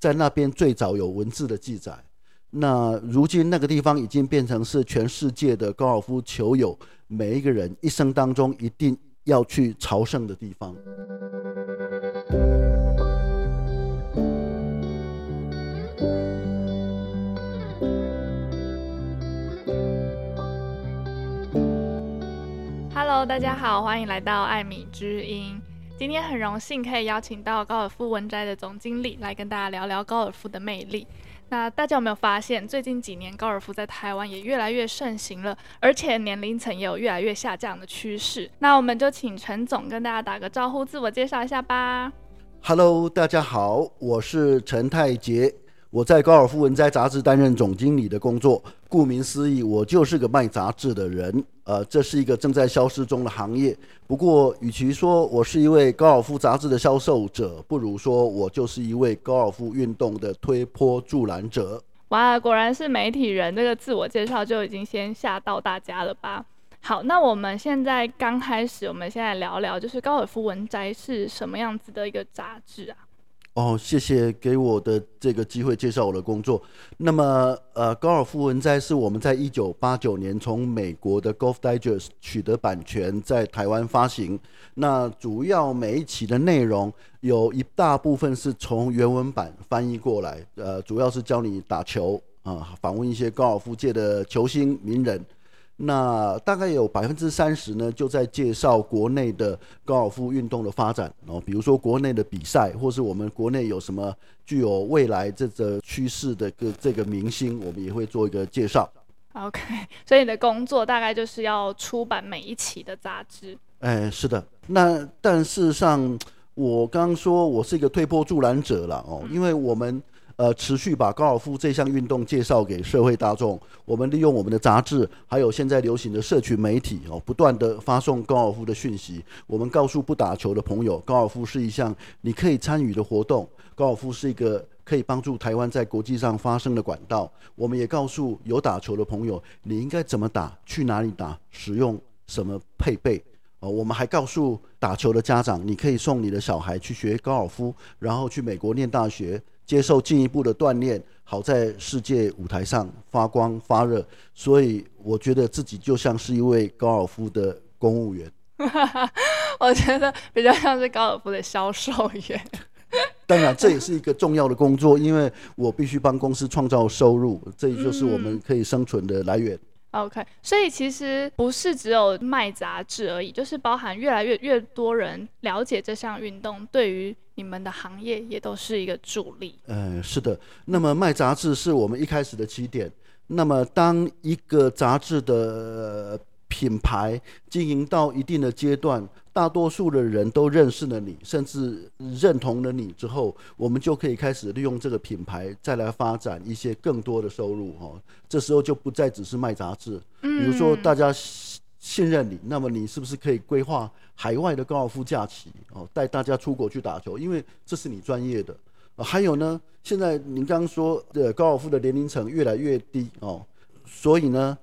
在那边最早有文字的记载。那如今那个地方已经变成是全世界的高尔夫球友每一个人一生当中一定要去朝圣的地方。Hello，大家好，欢迎来到艾米之音。今天很荣幸可以邀请到高尔夫文摘的总经理来跟大家聊聊高尔夫的魅力。那大家有没有发现，最近几年高尔夫在台湾也越来越盛行了，而且年龄层也有越来越下降的趋势。那我们就请陈总跟大家打个招呼，自我介绍一下吧。Hello，大家好，我是陈泰杰。我在高尔夫文摘杂志担任总经理的工作，顾名思义，我就是个卖杂志的人。呃，这是一个正在消失中的行业。不过，与其说我是一位高尔夫杂志的销售者，不如说我就是一位高尔夫运动的推波助澜者。哇，果然是媒体人，这个自我介绍就已经先吓到大家了吧？好，那我们现在刚开始，我们先来聊聊，就是高尔夫文摘是什么样子的一个杂志啊？哦，谢谢给我的这个机会介绍我的工作。那么，呃，高尔夫文摘是我们在一九八九年从美国的 Golf Digest 取得版权，在台湾发行。那主要每一期的内容有一大部分是从原文版翻译过来，呃，主要是教你打球啊，访问一些高尔夫界的球星名人。那大概有百分之三十呢，就在介绍国内的高尔夫运动的发展哦，比如说国内的比赛，或是我们国内有什么具有未来这个趋势的个这个明星，我们也会做一个介绍。OK，所以你的工作大概就是要出版每一期的杂志。哎，是的。那但事实上，我刚刚说我是一个推波助澜者了哦，因为我们。呃，持续把高尔夫这项运动介绍给社会大众。我们利用我们的杂志，还有现在流行的社群媒体哦，不断地发送高尔夫的讯息。我们告诉不打球的朋友，高尔夫是一项你可以参与的活动。高尔夫是一个可以帮助台湾在国际上发声的管道。我们也告诉有打球的朋友，你应该怎么打，去哪里打，使用什么配备。哦，我们还告诉打球的家长，你可以送你的小孩去学高尔夫，然后去美国念大学。接受进一步的锻炼，好在世界舞台上发光发热。所以我觉得自己就像是一位高尔夫的公务员。我觉得比较像是高尔夫的销售员。当然，这也是一个重要的工作，因为我必须帮公司创造收入，这也就是我们可以生存的来源。OK，所以其实不是只有卖杂志而已，就是包含越来越越多人了解这项运动，对于你们的行业也都是一个助力。嗯，是的。那么卖杂志是我们一开始的起点。那么当一个杂志的品牌经营到一定的阶段，大多数的人都认识了你，甚至认同了你之后，我们就可以开始利用这个品牌再来发展一些更多的收入哈。这时候就不再只是卖杂志，比如说大家信任你，那么你是不是可以规划海外的高尔夫假期哦，带大家出国去打球？因为这是你专业的。还有呢，现在您刚刚说的高尔夫的年龄层越来越低哦，所以呢。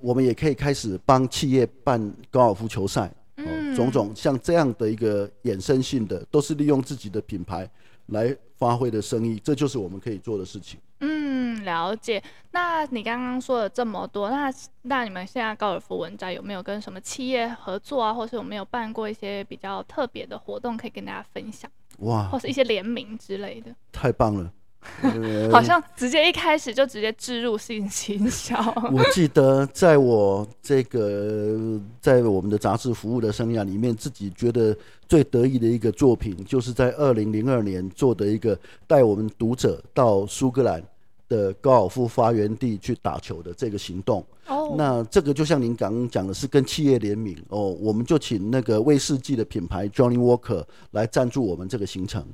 我们也可以开始帮企业办高尔夫球赛，哦，种种像这样的一个衍生性的，都是利用自己的品牌来发挥的生意，这就是我们可以做的事情。嗯，了解。那你刚刚说了这么多，那那你们现在高尔夫文摘有没有跟什么企业合作啊，或是有没有办过一些比较特别的活动可以跟大家分享？哇，或是一些联名之类的？太棒了。好像直接一开始就直接置入性行销。我记得在我这个在我们的杂志服务的生涯里面，自己觉得最得意的一个作品，就是在二零零二年做的一个带我们读者到苏格兰的高尔夫发源地去打球的这个行动。哦，那这个就像您刚刚讲的，是跟企业联名哦，我们就请那个威士忌的品牌 Johnny Walker 来赞助我们这个行程。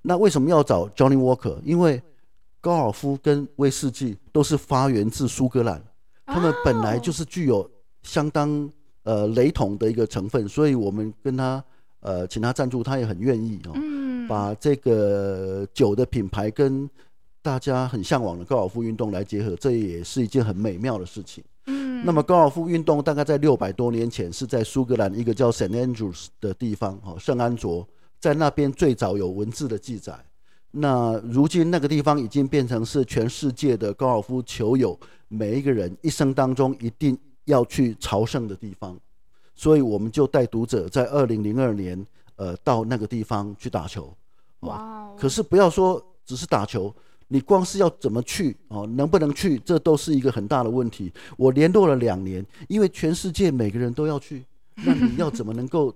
那为什么要找 Johnny Walker？因为高尔夫跟威士忌都是发源自苏格兰，他们本来就是具有相当呃雷同的一个成分，所以我们跟他呃请他赞助，他也很愿意哦，把这个酒的品牌跟大家很向往的高尔夫运动来结合，这也是一件很美妙的事情。那么高尔夫运动大概在六百多年前是在苏格兰一个叫 St Andrews 的地方，哈，圣安卓。在那边最早有文字的记载，那如今那个地方已经变成是全世界的高尔夫球友每一个人一生当中一定要去朝圣的地方，所以我们就带读者在二零零二年，呃，到那个地方去打球。哇 Wow！可是不要说只是打球，你光是要怎么去哦，能不能去，这都是一个很大的问题。我联络了两年，因为全世界每个人都要去，那你要怎么能够？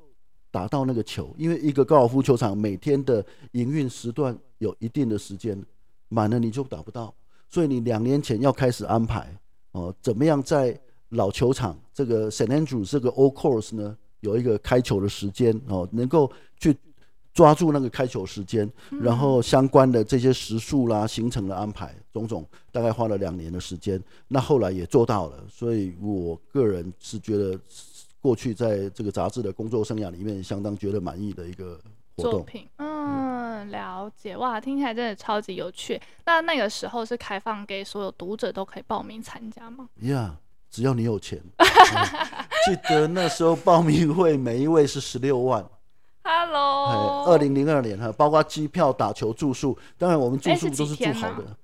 打到那个球，因为一个高尔夫球场每天的营运时段有一定的时间，满了你就打不到，所以你两年前要开始安排哦，怎么样在老球场这个 ST ANDREW 这个 Old Course 呢，有一个开球的时间哦，能够去抓住那个开球时间，然后相关的这些时数啦、行程的安排，种种大概花了两年的时间，那后来也做到了，所以我个人是觉得。过去在这个杂志的工作生涯里面，相当觉得满意的一个作品。嗯，了解哇，听起来真的超级有趣。那那个时候是开放给所有读者都可以报名参加吗？呀，yeah, 只要你有钱。嗯、记得那时候报名会每一位是十六万。二零零二年哈，包括机票、打球、住宿，当然我们住宿都是住好的。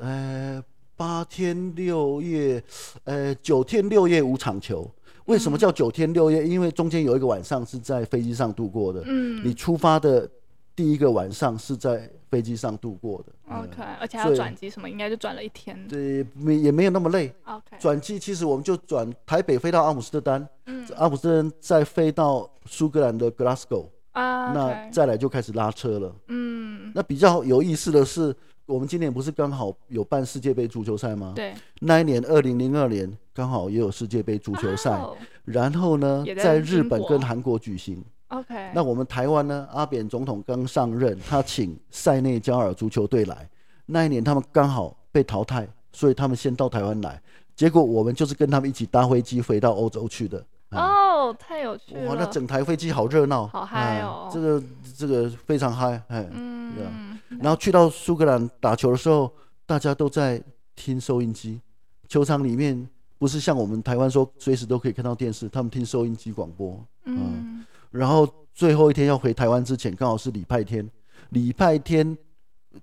呃，八天六夜，呃，九天六夜五场球。为什么叫九天六夜？因为中间有一个晚上是在飞机上度过的。嗯，你出发的第一个晚上是在飞机上度过的。OK，而且还要转机什么，应该就转了一天。对，没也没有那么累。OK，转机其实我们就转台北飞到阿姆斯特丹，嗯，阿姆斯特丹再飞到苏格兰的 Glasgow 啊，那再来就开始拉车了。嗯，那比较有意思的是。我们今年不是刚好有办世界杯足球赛吗？对，那一年二零零二年刚好也有世界杯足球赛，哦、然后呢，在，在日本跟韩国举行。OK，那我们台湾呢？阿扁总统刚上任，他请塞内加尔足球队来，那一年他们刚好被淘汰，所以他们先到台湾来，结果我们就是跟他们一起搭飞机回到欧洲去的。哦，太有趣了！哇，那整台飞机好热闹，好嗨哦！这个这个非常嗨，哎，嗯，然后去到苏格兰打球的时候，大家都在听收音机。球场里面不是像我们台湾说随时都可以看到电视，他们听收音机广播。嗯，然后最后一天要回台湾之前，刚好是礼拜天，礼拜天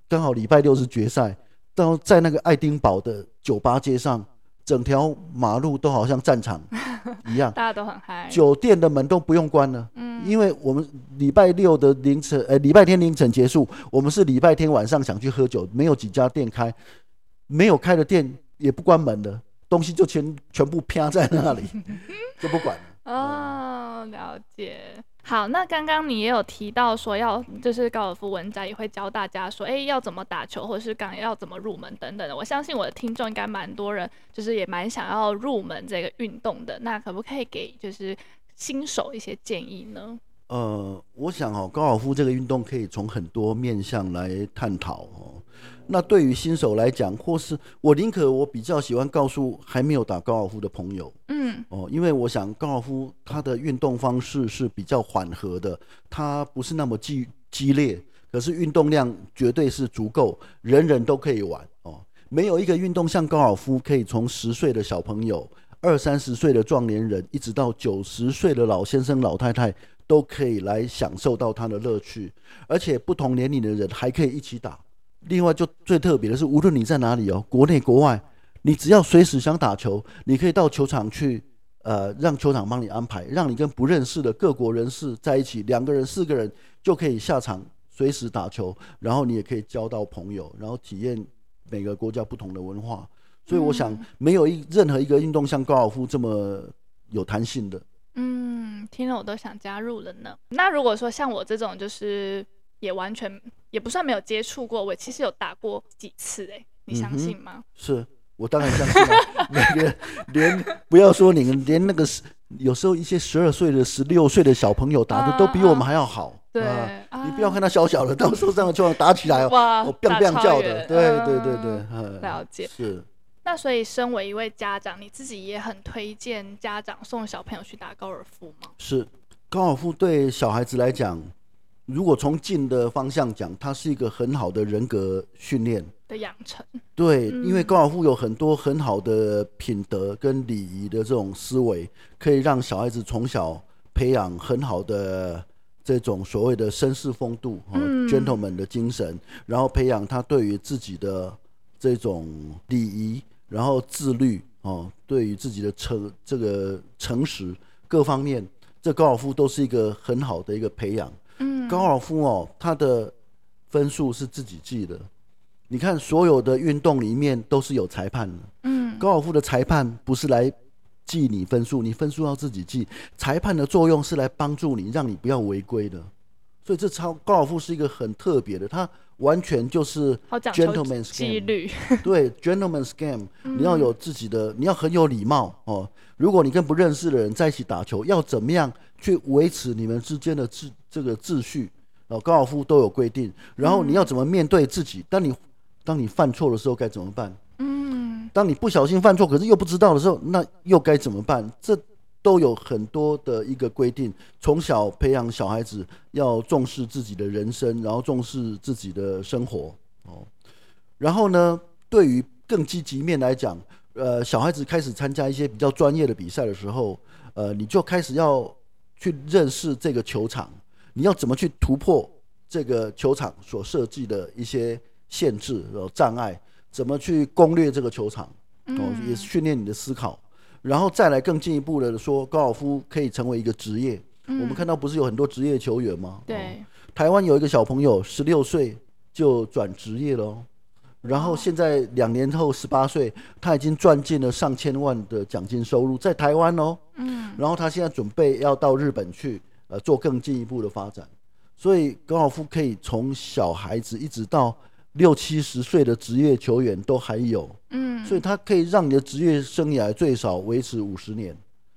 刚好礼拜六是决赛，到在那个爱丁堡的酒吧街上。整条马路都好像战场 一样，大家都很嗨。酒店的门都不用关了，嗯，因为我们礼拜六的凌晨，呃，礼拜天凌晨结束，我们是礼拜天晚上想去喝酒，没有几家店开，没有开的店也不关门的，东西就全全部啪在那里，就不管了。哦，了解。好，那刚刚你也有提到说要，就是高尔夫文摘也会教大家说，哎，要怎么打球，或者是刚要怎么入门等等的。我相信我的听众应该蛮多人，就是也蛮想要入门这个运动的。那可不可以给就是新手一些建议呢？呃，我想哦，高尔夫这个运动可以从很多面向来探讨哦。那对于新手来讲，或是我宁可我比较喜欢告诉还没有打高尔夫的朋友，嗯，哦，因为我想高尔夫它的运动方式是比较缓和的，它不是那么激激烈，可是运动量绝对是足够，人人都可以玩哦。没有一个运动像高尔夫，可以从十岁的小朋友、二三十岁的壮年人，一直到九十岁的老先生、老太太。都可以来享受到它的乐趣，而且不同年龄的人还可以一起打。另外，就最特别的是，无论你在哪里哦，国内国外，你只要随时想打球，你可以到球场去，呃，让球场帮你安排，让你跟不认识的各国人士在一起，两个人、四个人就可以下场随时打球，然后你也可以交到朋友，然后体验每个国家不同的文化。所以，我想没有一任何一个运动像高尔夫这么有弹性的。嗯，听了我都想加入了呢。那如果说像我这种，就是也完全也不算没有接触过，我其实有打过几次哎、欸，你相信吗？嗯、是我当然相信 了。连不要说你们，连那个十有时候一些十二岁的、十六岁的小朋友打的都比我们还要好。啊、对、啊，你不要看他小小的，到时候这样就打起来哇，我砰砰叫的。对对对对，嗯、了解是。那所以，身为一位家长，你自己也很推荐家长送小朋友去打高尔夫吗？是，高尔夫对小孩子来讲，如果从近的方向讲，它是一个很好的人格训练的养成。对，嗯、因为高尔夫有很多很好的品德跟礼仪的这种思维，可以让小孩子从小培养很好的这种所谓的绅士风度和、嗯、，gentleman 的精神，然后培养他对于自己的这种礼仪，然后自律哦，对于自己的诚这个诚实各方面，这高尔夫都是一个很好的一个培养。嗯，高尔夫哦，它的分数是自己记的。你看，所有的运动里面都是有裁判的。嗯，高尔夫的裁判不是来记你分数，你分数要自己记。裁判的作用是来帮助你，让你不要违规的。所以这超高尔夫是一个很特别的，它完全就是 gentleman's game。对，gentleman's game，你要有自己的，你要很有礼貌哦。如果你跟不认识的人在一起打球，要怎么样去维持你们之间的秩这个秩序？哦，高尔夫都有规定。然后你要怎么面对自己？当你当你犯错的时候该怎么办？嗯，当你不小心犯错，可是又不知道的时候，那又该怎么办？这都有很多的一个规定。从小培养小孩子要重视自己的人生，然后重视自己的生活。哦，然后呢，对于更积极面来讲，呃，小孩子开始参加一些比较专业的比赛的时候，呃，你就开始要去认识这个球场，你要怎么去突破这个球场所设计的一些。限制和障碍，怎么去攻略这个球场？哦，也是训练你的思考，然后再来更进一步的说，高尔夫可以成为一个职业。我们看到不是有很多职业球员吗？对，台湾有一个小朋友十六岁就转职业了，然后现在两年后十八岁，他已经赚进了上千万的奖金收入，在台湾哦。嗯，然后他现在准备要到日本去，呃，做更进一步的发展。所以高尔夫可以从小孩子一直到。六七十岁的职业球员都还有，嗯，所以他可以让你的职业生涯最少维持五十年。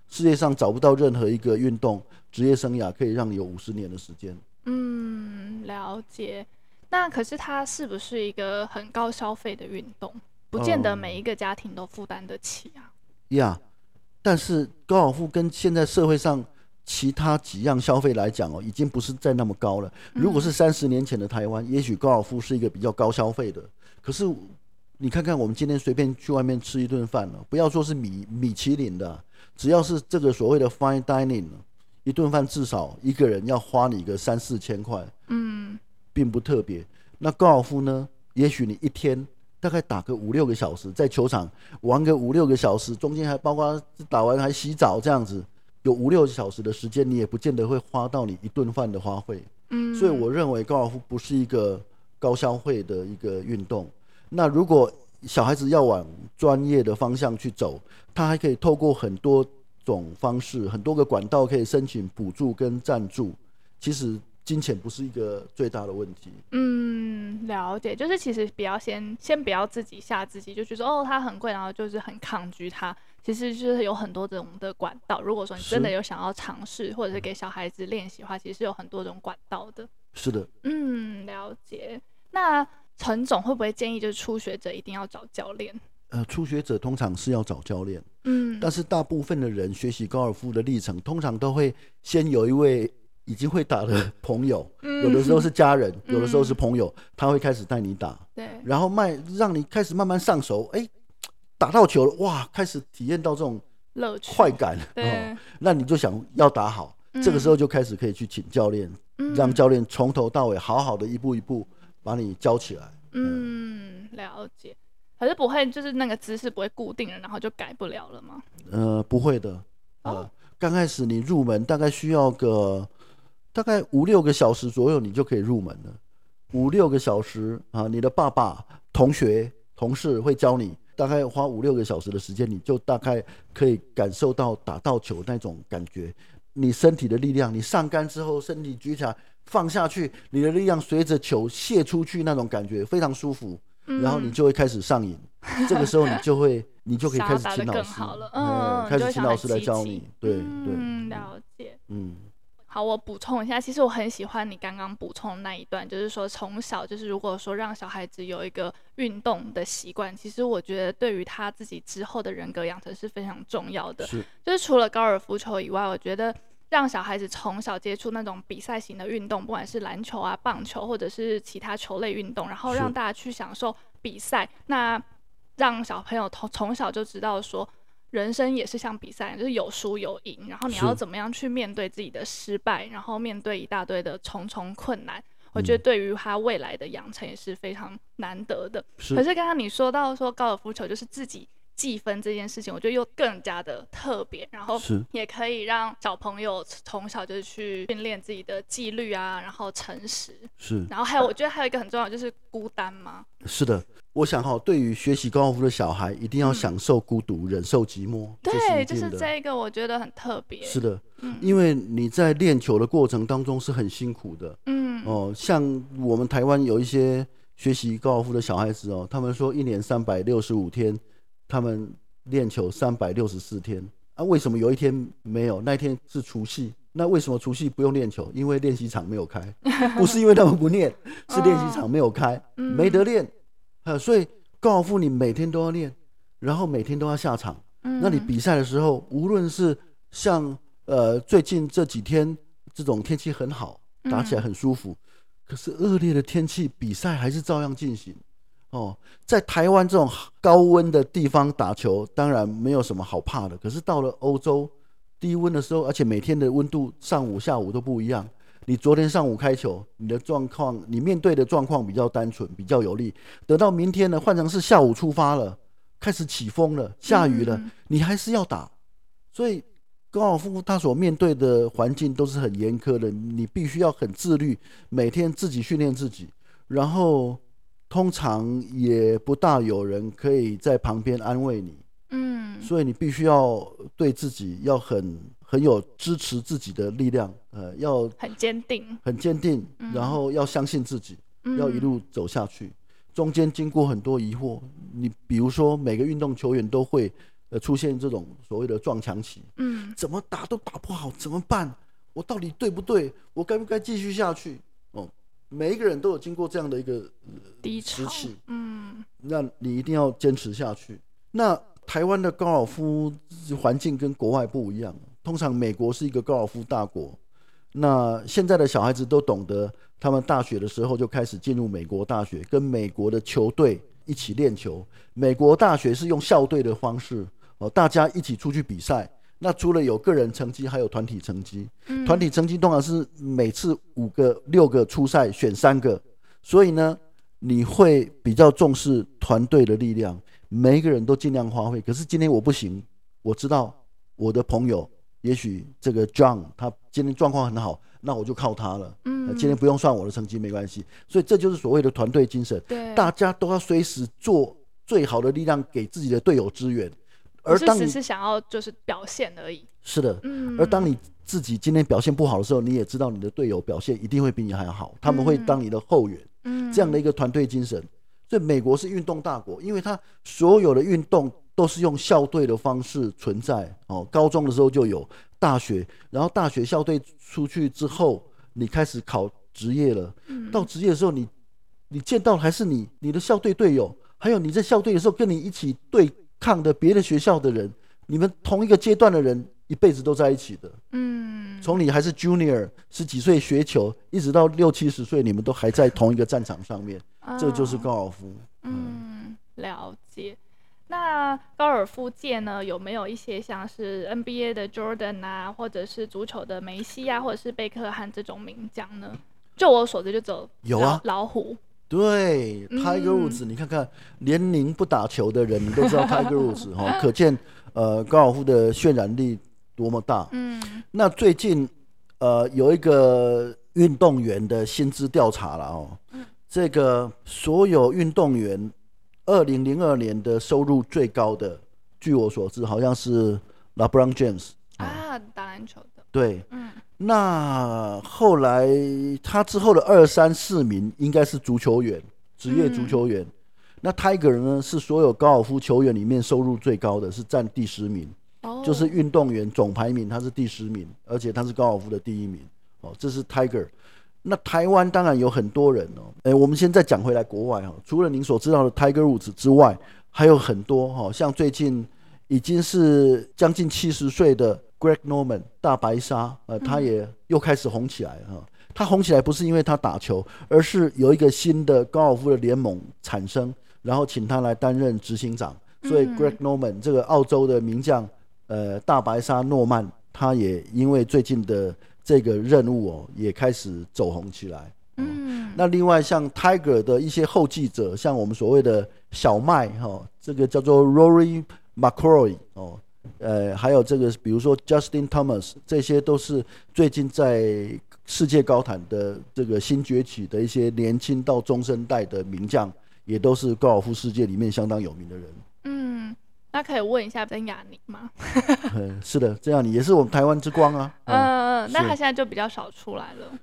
世界上找不到任何一个运动职业生涯可以让你有五十年的时间。嗯，了解。那可是它是不是一个很高消费的运动？不见得每一个家庭都负担得起啊。呀、嗯，yeah, 但是高尔夫跟现在社会上。其他几样消费来讲哦，已经不是再那么高了。如果是三十年前的台湾，也许高尔夫是一个比较高消费的。可是你看看我们今天随便去外面吃一顿饭了，不要说是米米其林的，只要是这个所谓的 fine dining，一顿饭至少一个人要花你个三四千块，嗯，并不特别。那高尔夫呢？也许你一天大概打个五六个小时，在球场玩个五六个小时，中间还包括打完还洗澡这样子。有五六小时的时间，你也不见得会花到你一顿饭的花费。嗯，所以我认为高尔夫不是一个高消费的一个运动。那如果小孩子要往专业的方向去走，他还可以透过很多种方式、很多个管道可以申请补助跟赞助。其实金钱不是一个最大的问题。嗯，了解，就是其实不要先先不要自己吓自己，就觉得哦它很贵，然后就是很抗拒它。其实就是有很多种的管道。如果说你真的有想要尝试，或者是给小孩子练习的话，其实是有很多种管道的。是的，嗯，了解。那陈总会不会建议，就是初学者一定要找教练？呃，初学者通常是要找教练，嗯，但是大部分的人学习高尔夫的历程，通常都会先有一位已经会打的 朋友，嗯、有的时候是家人，有的时候是朋友，嗯、他会开始带你打，对，然后慢让你开始慢慢上手，哎。打到球了，哇！开始体验到这种乐趣、快感，哦，那你就想要打好，嗯、这个时候就开始可以去请教练，嗯、让教练从头到尾好好的一步一步把你教起来。嗯，了解。可是不会，就是那个姿势不会固定了，然后就改不了了吗？呃，不会的。呃，刚、哦、开始你入门大概需要个大概五六个小时左右，你就可以入门了。五六个小时啊，你的爸爸、同学、同事会教你。大概花五六个小时的时间，你就大概可以感受到打到球那种感觉。你身体的力量，你上杆之后，身体举起来放下去，你的力量随着球泄出去，那种感觉非常舒服。嗯、然后你就会开始上瘾，这个时候你就会，你就可以 开始请老师，嗯，开始请老师来教你。对对，嗯，了解，嗯。好，我补充一下，其实我很喜欢你刚刚补充的那一段，就是说从小就是如果说让小孩子有一个运动的习惯，其实我觉得对于他自己之后的人格养成是非常重要的。是，就是除了高尔夫球以外，我觉得让小孩子从小接触那种比赛型的运动，不管是篮球啊、棒球或者是其他球类运动，然后让大家去享受比赛，那让小朋友从从小就知道说。人生也是像比赛，就是有输有赢，然后你要怎么样去面对自己的失败，然后面对一大堆的重重困难。我觉得对于他未来的养成也是非常难得的。是。可是刚刚你说到说高尔夫球就是自己计分这件事情，我觉得又更加的特别，然后也可以让小朋友从小就去训练自己的纪律啊，然后诚实。是。然后还有，我觉得还有一个很重要就是孤单嘛。是的。我想哈，对于学习高尔夫的小孩，一定要享受孤独，嗯、忍受寂寞。对，是就是这一个，我觉得很特别。是的，嗯，因为你在练球的过程当中是很辛苦的。嗯，哦，像我们台湾有一些学习高尔夫的小孩子哦，他们说一年三百六十五天，他们练球三百六十四天。啊，为什么有一天没有？那一天是除夕。那为什么除夕不用练球？因为练习场没有开，不是因为他们不练，是练习场没有开，哦、没得练。呃，所以高尔夫你每天都要练，然后每天都要下场。嗯，那你比赛的时候，无论是像呃最近这几天这种天气很好，打起来很舒服，嗯，可是恶劣的天气，比赛还是照样进行。哦，在台湾这种高温的地方打球，当然没有什么好怕的。可是到了欧洲低温的时候，而且每天的温度上午下午都不一样。你昨天上午开球，你的状况，你面对的状况比较单纯，比较有利。等到明天呢，换成是下午出发了，开始起风了，下雨了，你还是要打。所以高尔夫他所面对的环境都是很严苛的，你必须要很自律，每天自己训练自己，然后通常也不大有人可以在旁边安慰你。嗯，所以你必须要对自己要很。很有支持自己的力量，呃，要很坚定，很坚定，然后要相信自己，嗯、要一路走下去。中间经过很多疑惑，你比如说每个运动球员都会呃出现这种所谓的撞墙期，嗯，怎么打都打不好，怎么办？我到底对不对？我该不该继续下去？哦，每一个人都有经过这样的一个、呃、低潮期，嗯，那你一定要坚持下去。那台湾的高尔夫环境跟国外不一样。通常美国是一个高尔夫大国，那现在的小孩子都懂得，他们大学的时候就开始进入美国大学，跟美国的球队一起练球。美国大学是用校队的方式，哦，大家一起出去比赛。那除了有个人成绩，还有团体成绩。团体成绩通常是每次五个、六个初赛选三个，所以呢，你会比较重视团队的力量，每一个人都尽量发挥。可是今天我不行，我知道我的朋友。也许这个 John 他今天状况很好，那我就靠他了。嗯，今天不用算我的成绩没关系。所以这就是所谓的团队精神。对，大家都要随时做最好的力量给自己的队友支援。而当你只是想要就是表现而已。是的。嗯。而当你自己今天表现不好的时候，你也知道你的队友表现一定会比你还好，他们会当你的后援。嗯。这样的一个团队精神。所以美国是运动大国，因为他所有的运动。都是用校队的方式存在哦。高中的时候就有，大学，然后大学校队出去之后，你开始考职业了。到职业的时候你，你你见到还是你你的校队队友，还有你在校队的时候跟你一起对抗的别的学校的人，你们同一个阶段的人，一辈子都在一起的。嗯，从你还是 junior 十几岁学球，一直到六七十岁，你们都还在同一个战场上面，这就是高尔夫。嗯，了解。那高尔夫界呢，有没有一些像是 NBA 的 Jordan 啊，或者是足球的梅西啊，或者是贝克汉这种名将呢？就我所知，就走有啊，老虎。对，Tiger Woods，你看看，连您不打球的人，你都知道 Tiger Woods 哈，可见呃高尔夫的渲染力多么大。嗯。那最近呃有一个运动员的薪资调查了哦，这个所有运动员。二零零二年的收入最高的，据我所知，好像是 LeBron James 啊，打篮球的。对，嗯，那后来他之后的二三四名应该是足球员，职业足球员。嗯、那 Tiger 呢，是所有高尔夫球员里面收入最高的，是占第十名，哦、就是运动员总排名他是第十名，而且他是高尔夫的第一名。哦，这是 Tiger。那台湾当然有很多人哦，哎，我们现在讲回来国外哈，除了您所知道的 Tiger Woods 之外，还有很多哈，像最近已经是将近七十岁的 Greg Norman 大白鲨，呃，他也又开始红起来哈。他红起来不是因为他打球，而是有一个新的高尔夫的联盟产生，然后请他来担任执行长，所以 Greg Norman 这个澳洲的名将，呃，大白鲨诺曼，他也因为最近的这个任务哦，也开始走红起来。嗯，那另外像 Tiger 的一些后继者，像我们所谓的小麦哈、哦，这个叫做 Rory McIlroy 哦，呃，还有这个比如说 Justin Thomas，这些都是最近在世界高坛的这个新崛起的一些年轻到中生代的名将，也都是高尔夫世界里面相当有名的人。嗯，那可以问一下曾雅妮吗？嗯，是的，曾雅妮也是我们台湾之光啊。嗯嗯，那他现在就比较少出来了。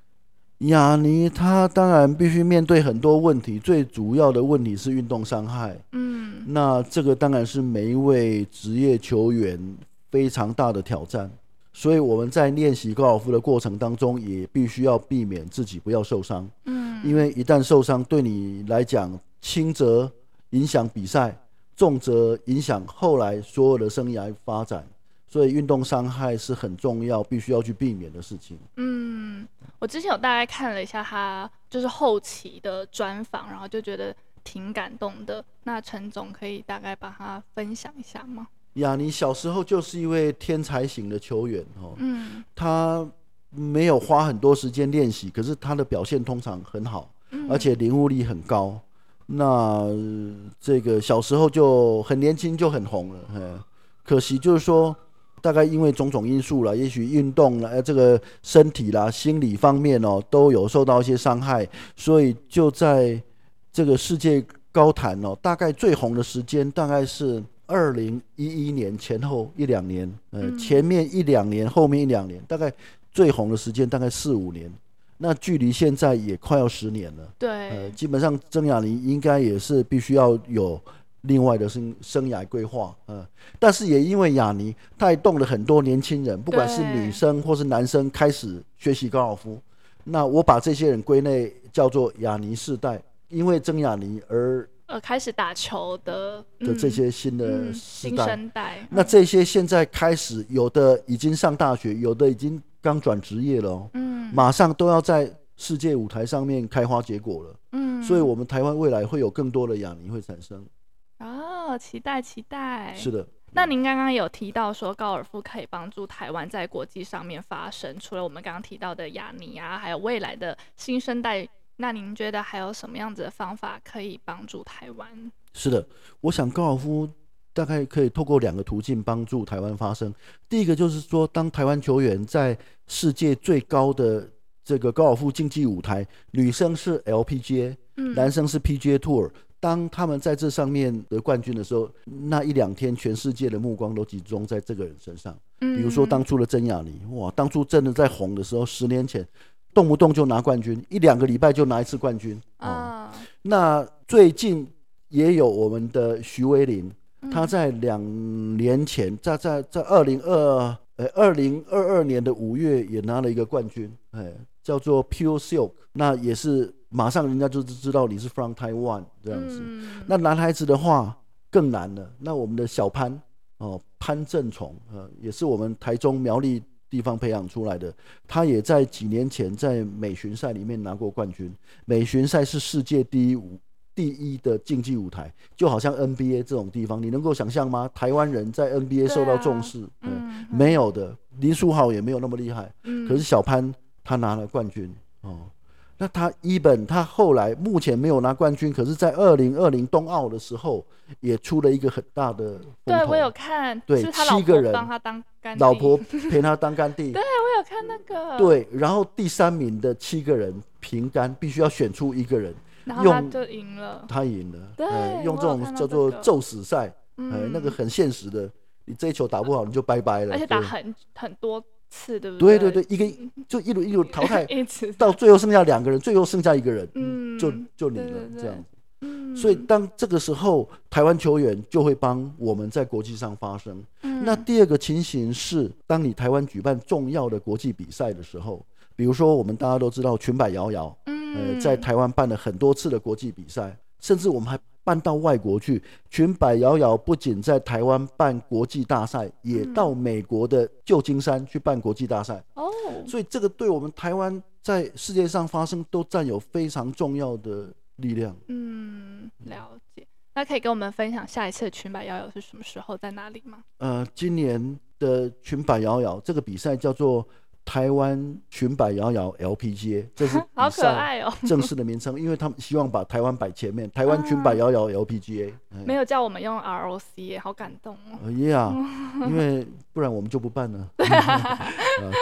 雅尼他当然必须面对很多问题，最主要的问题是运动伤害。嗯，那这个当然是每一位职业球员非常大的挑战。所以我们在练习高尔夫的过程当中，也必须要避免自己不要受伤。嗯，因为一旦受伤，对你来讲，轻则影响比赛，重则影响后来所有的生涯发展。所以运动伤害是很重要，必须要去避免的事情。嗯，我之前有大概看了一下他就是后期的专访，然后就觉得挺感动的。那陈总可以大概把它分享一下吗？雅尼小时候就是一位天才型的球员哦。嗯，他没有花很多时间练习，可是他的表现通常很好，而且领悟力很高。那这个小时候就很年轻就很红了，嗯，可惜就是说。大概因为种种因素了，也许运动了，呃，这个身体啦、心理方面哦，都有受到一些伤害，所以就在这个世界高坛哦，大概最红的时间大概是二零一一年前后一两年，呃，前面一两年，后面一两年，大概最红的时间大概四五年，那距离现在也快要十年了。对，呃，基本上曾雅妮应该也是必须要有。另外的生生涯规划，嗯，但是也因为雅尼带动了很多年轻人，不管是女生或是男生，开始学习高尔夫。那我把这些人归类叫做雅尼世代，因为曾雅妮而呃开始打球的的这些新的新生代。那这些现在开始有的已经上大学，有的已经刚转职业了，嗯，马上都要在世界舞台上面开花结果了，嗯，所以我们台湾未来会有更多的雅尼会产生。哦，期待期待。是的。那您刚刚有提到说高尔夫可以帮助台湾在国际上面发声，除了我们刚刚提到的雅尼啊，还有未来的新生代，那您觉得还有什么样子的方法可以帮助台湾？是的，我想高尔夫大概可以透过两个途径帮助台湾发声。第一个就是说，当台湾球员在世界最高的这个高尔夫竞技舞台，女生是 LPGA，嗯，男生是 PGA Tour。当他们在这上面得冠军的时候，那一两天，全世界的目光都集中在这个人身上。比如说当初的曾雅妮，哇，当初真的在红的时候，十年前，动不动就拿冠军，一两个礼拜就拿一次冠军。啊，那最近也有我们的徐威林，他在两年前，在在在二零二呃二零二二年的五月也拿了一个冠军，哎，叫做 Pure Silk，那也是。马上人家就知道你是 from Taiwan 这样子。嗯、那男孩子的话更难了。那我们的小潘哦，潘正崇，呃，也是我们台中苗栗地方培养出来的。他也在几年前在美巡赛里面拿过冠军。美巡赛是世界第一舞第一的竞技舞台，就好像 NBA 这种地方，你能够想象吗？台湾人在 NBA 受到重视？啊、嗯，没有的。林书豪也没有那么厉害。嗯、可是小潘他拿了冠军哦。那他一本，他后来目前没有拿冠军，可是，在二零二零冬奥的时候，也出了一个很大的。对，我有看，对，七个人帮他当干，老婆陪他当干弟。对，我有看那个。对，然后第三名的七个人平杆，必须要选出一个人，然后他就赢了。他赢了。对，用这种叫做咒死赛，嗯，那个很现实的，你这一球打不好，你就拜拜了。而且打很很多。次对不对？对对对，一个 就一路一路淘汰，到最后剩下两个人，最后剩下一个人，嗯，就就你了这样子。嗯，所以当这个时候，台湾球员就会帮我们在国际上发声。嗯，那第二个情形是，当你台湾举办重要的国际比赛的时候，比如说我们大家都知道裙摆摇摇，嗯，呃，在台湾办了很多次的国际比赛，甚至我们还。搬到外国去，裙摆摇摇不仅在台湾办国际大赛，也到美国的旧金山去办国际大赛。哦，所以这个对我们台湾在世界上发生都占有非常重要的力量。嗯，了解。那可以跟我们分享下一次的裙摆摇摇是什么时候，在哪里吗？呃，今年的裙摆摇摇这个比赛叫做。台湾裙摆摇摇 LPGA，这是 好可爱哦，正式的名称，因为他们希望把台湾摆前面。台湾裙摆摇摇 LPGA，没有叫我们用 ROC，好感动哦。Yeah，因为不然我们就不办了。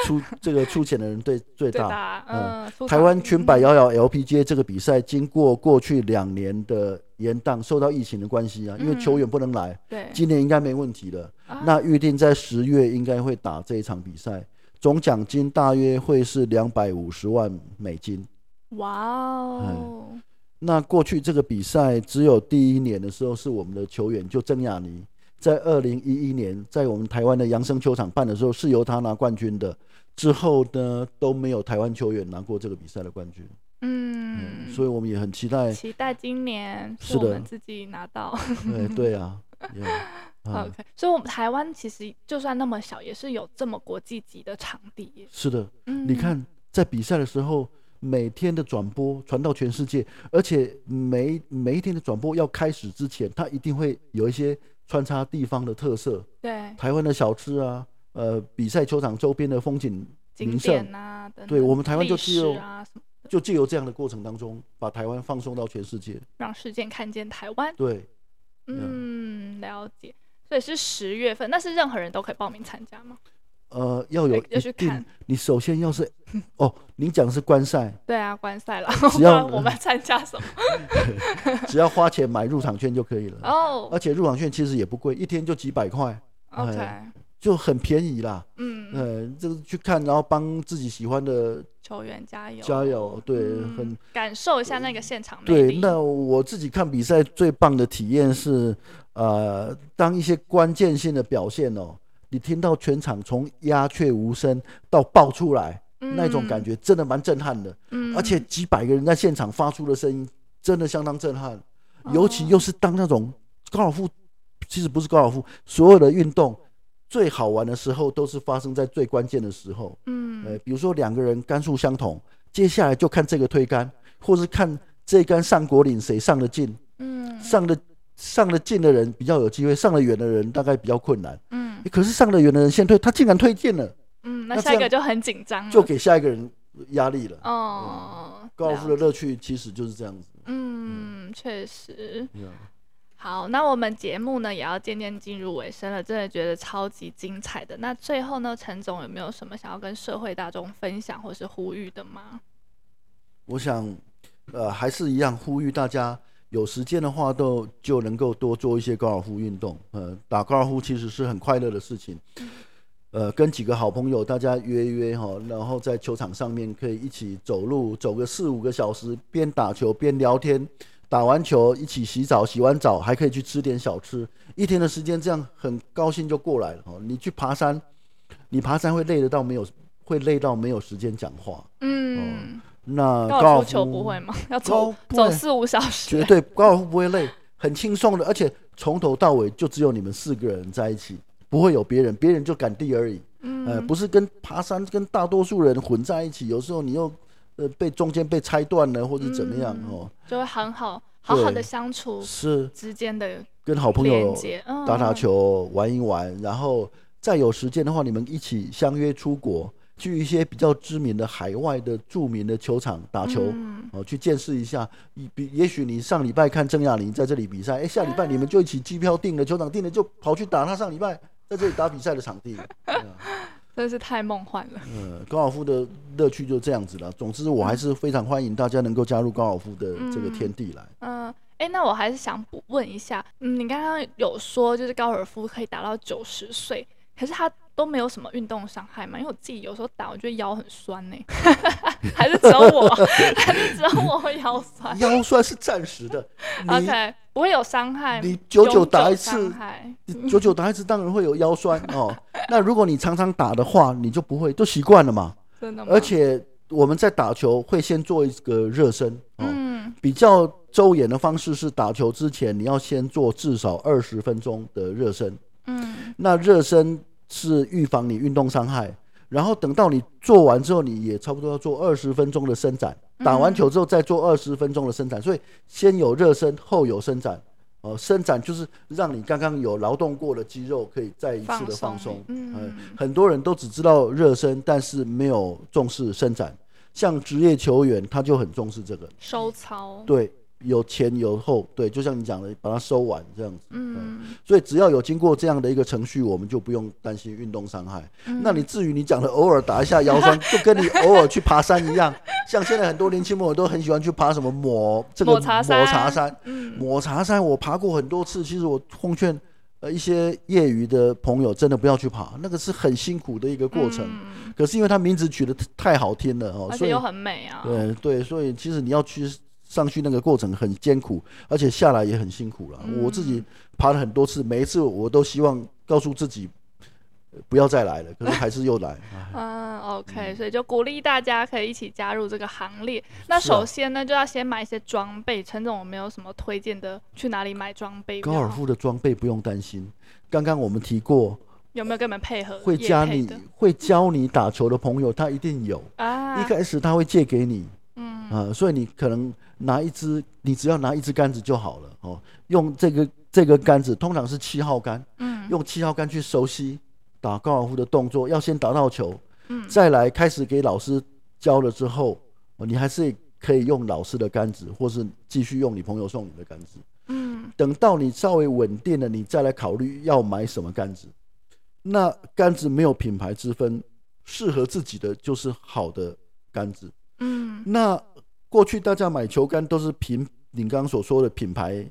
出这个出钱的人对最大。嗯，台湾裙摆摇摇 LPGA 这个比赛，经过过去两年的延宕，受到疫情的关系啊，因为球员不能来，对，今年应该没问题了。那预定在十月应该会打这一场比赛。总奖金大约会是两百五十万美金。哇哦！那过去这个比赛只有第一年的时候是我们的球员，就曾雅妮，在二零一一年在我们台湾的扬生球场办的时候是由他拿冠军的。之后呢都没有台湾球员拿过这个比赛的冠军。嗯，嗯，所以我们也很期待，期待今年是我们自己拿到。对对啊。Yeah. OK，所以，我们台湾其实就算那么小，也是有这么国际级的场地。是的，嗯，你看，在比赛的时候，每天的转播传到全世界，而且每每一天的转播要开始之前，它一定会有一些穿插地方的特色。对，台湾的小吃啊，呃，比赛球场周边的风景名胜啊，对，我们台湾就借由就借由这样的过程当中，把台湾放送到全世界，让世界看见台湾。对，嗯，了解。所以是十月份，那是任何人都可以报名参加吗？呃，要有要去看。你首先要是哦，您讲的是观赛。对啊，观赛了。只要 我们参加什么？只要花钱买入场券就可以了。哦。而且入场券其实也不贵，一天就几百块。OK。就很便宜啦。嗯。呃，就是去看，然后帮自己喜欢的球员加油。加油，对，很感受一下那个现场。对，那我自己看比赛最棒的体验是。呃，当一些关键性的表现哦，你听到全场从鸦雀无声到爆出来，嗯、那种感觉真的蛮震撼的。嗯，而且几百个人在现场发出的声音，真的相当震撼。哦、尤其又是当那种高尔夫，其实不是高尔夫，所有的运动最好玩的时候，都是发生在最关键的时候。嗯，呃，比如说两个人杆数相同，接下来就看这个推杆，或是看这杆上果岭谁上的近。嗯，上的。上的近的人比较有机会，上的远的人大概比较困难。嗯，可是上的远的人先推，他竟然推进了。嗯，那下一个就很紧张，就给下一个人压力了。哦、嗯，高尔夫的乐趣其实就是这样子。嗯，确实。嗯、好，那我们节目呢也要渐渐进入尾声了，真的觉得超级精彩的。那最后呢，陈总有没有什么想要跟社会大众分享或是呼吁的吗？我想，呃，还是一样呼吁大家。有时间的话，都就能够多做一些高尔夫运动。呃，打高尔夫其实是很快乐的事情。呃，跟几个好朋友大家约约哈，然后在球场上面可以一起走路，走个四五个小时，边打球边聊天。打完球一起洗澡，洗完澡还可以去吃点小吃。一天的时间这样很高兴就过来了哦。你去爬山，你爬山会累得到没有？会累到没有时间讲话。嗯。那高尔夫球不会吗？要走走四五小时？绝对高尔夫不会累，很轻松的，而且从头到尾就只有你们四个人在一起，不会有别人，别人就赶地而已。嗯，呃，不是跟爬山跟大多数人混在一起，有时候你又呃被中间被拆断了或者怎么样哦，就会很好好好的相处是之间的跟好朋友打打球玩一玩，然后再有时间的话，你们一起相约出国。去一些比较知名的海外的著名的球场打球，哦、嗯，去见识一下。比也许你上礼拜看郑亚玲在这里比赛，哎、欸，下礼拜你们就一起机票订了，球场订了，就跑去打他上礼拜在这里打比赛的场地。真是太梦幻了。嗯，高尔夫的乐趣就这样子了。总之，我还是非常欢迎大家能够加入高尔夫的这个天地来。嗯，哎、那我还是想补问一下，嗯，你刚刚有说就是高尔夫可以打到九十岁，可是他。都没有什么运动伤害嘛？因为我自己有时候打，我觉得腰很酸呢、欸，还是只有我，还是只有我会腰酸？腰酸是暂时的，OK，不会有伤害。你久久打一次，你久久打一次当然会有腰酸哦。那如果你常常打的话，你就不会，都习惯了嘛。真的吗？而且我们在打球会先做一个热身，哦、嗯，比较周延的方式是打球之前你要先做至少二十分钟的热身，嗯，那热身。是预防你运动伤害，然后等到你做完之后，你也差不多要做二十分钟的伸展。打完球之后再做二十分钟的伸展，所以先有热身，后有伸展。哦、呃，伸展就是让你刚刚有劳动过的肌肉可以再一次的放松。放松嗯、呃，很多人都只知道热身，但是没有重视伸展。像职业球员，他就很重视这个收操。对。有前有后，对，就像你讲的，把它收完这样子。嗯，所以只要有经过这样的一个程序，我们就不用担心运动伤害。嗯、那你至于你讲的偶尔打一下腰酸，就跟你偶尔去爬山一样。像现在很多年轻朋友都很喜欢去爬什么抹这个抹茶山，抹茶山，嗯、抹茶山我爬过很多次。其实我奉劝呃一些业余的朋友，真的不要去爬，那个是很辛苦的一个过程。嗯、可是因为它名字取得太好听了哦，所以又很美啊。对对，所以其实你要去。上去那个过程很艰苦，而且下来也很辛苦了。嗯、我自己爬了很多次，每一次我都希望告诉自己不要再来了，可是还是又来。嗯，OK，所以就鼓励大家可以一起加入这个行列。那首先呢，啊、就要先买一些装备。陈总，我没有什么推荐的？去哪里买装备？高尔夫的装备不用担心。刚刚我们提过，有没有跟你们配合？会教你会教你打球的朋友，他一定有啊。一开始他会借给你，嗯啊，所以你可能。拿一支，你只要拿一支杆子就好了哦。用这个这个杆子，通常是七号杆，嗯，用七号杆去熟悉打高尔夫的动作，要先打到球，嗯，再来开始给老师教了之后，你还是可以用老师的杆子，或是继续用你朋友送你的杆子，嗯，等到你稍微稳定了，你再来考虑要买什么杆子。那杆子没有品牌之分，适合自己的就是好的杆子，嗯，那。过去大家买球杆都是凭你刚刚所说的品牌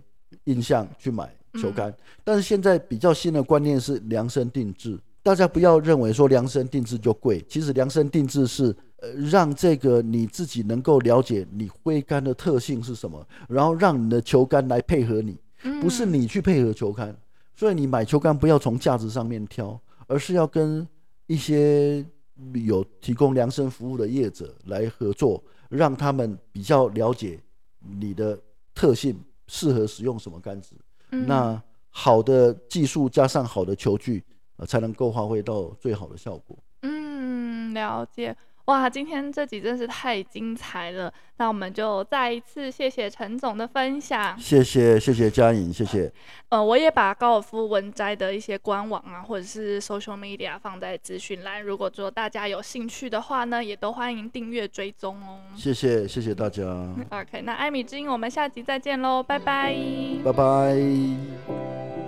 印象去买球杆，但是现在比较新的观念是量身定制。大家不要认为说量身定制就贵，其实量身定制是呃让这个你自己能够了解你挥杆的特性是什么，然后让你的球杆来配合你，不是你去配合球杆。所以你买球杆不要从价值上面挑，而是要跟一些有提供量身服务的业者来合作。让他们比较了解你的特性，适合使用什么杆子。嗯、那好的技术加上好的球具，呃，才能够发挥到最好的效果。嗯，了解。哇，今天这集真是太精彩了！那我们就再一次谢谢陈总的分享。谢谢，谢谢佳颖，谢谢。呃，我也把高尔夫文摘的一些官网啊，或者是 social media 放在资讯栏。如果说大家有兴趣的话呢，也都欢迎订阅追踪哦。谢谢，谢谢大家。OK，那艾米之音，我们下集再见喽，拜拜。拜拜。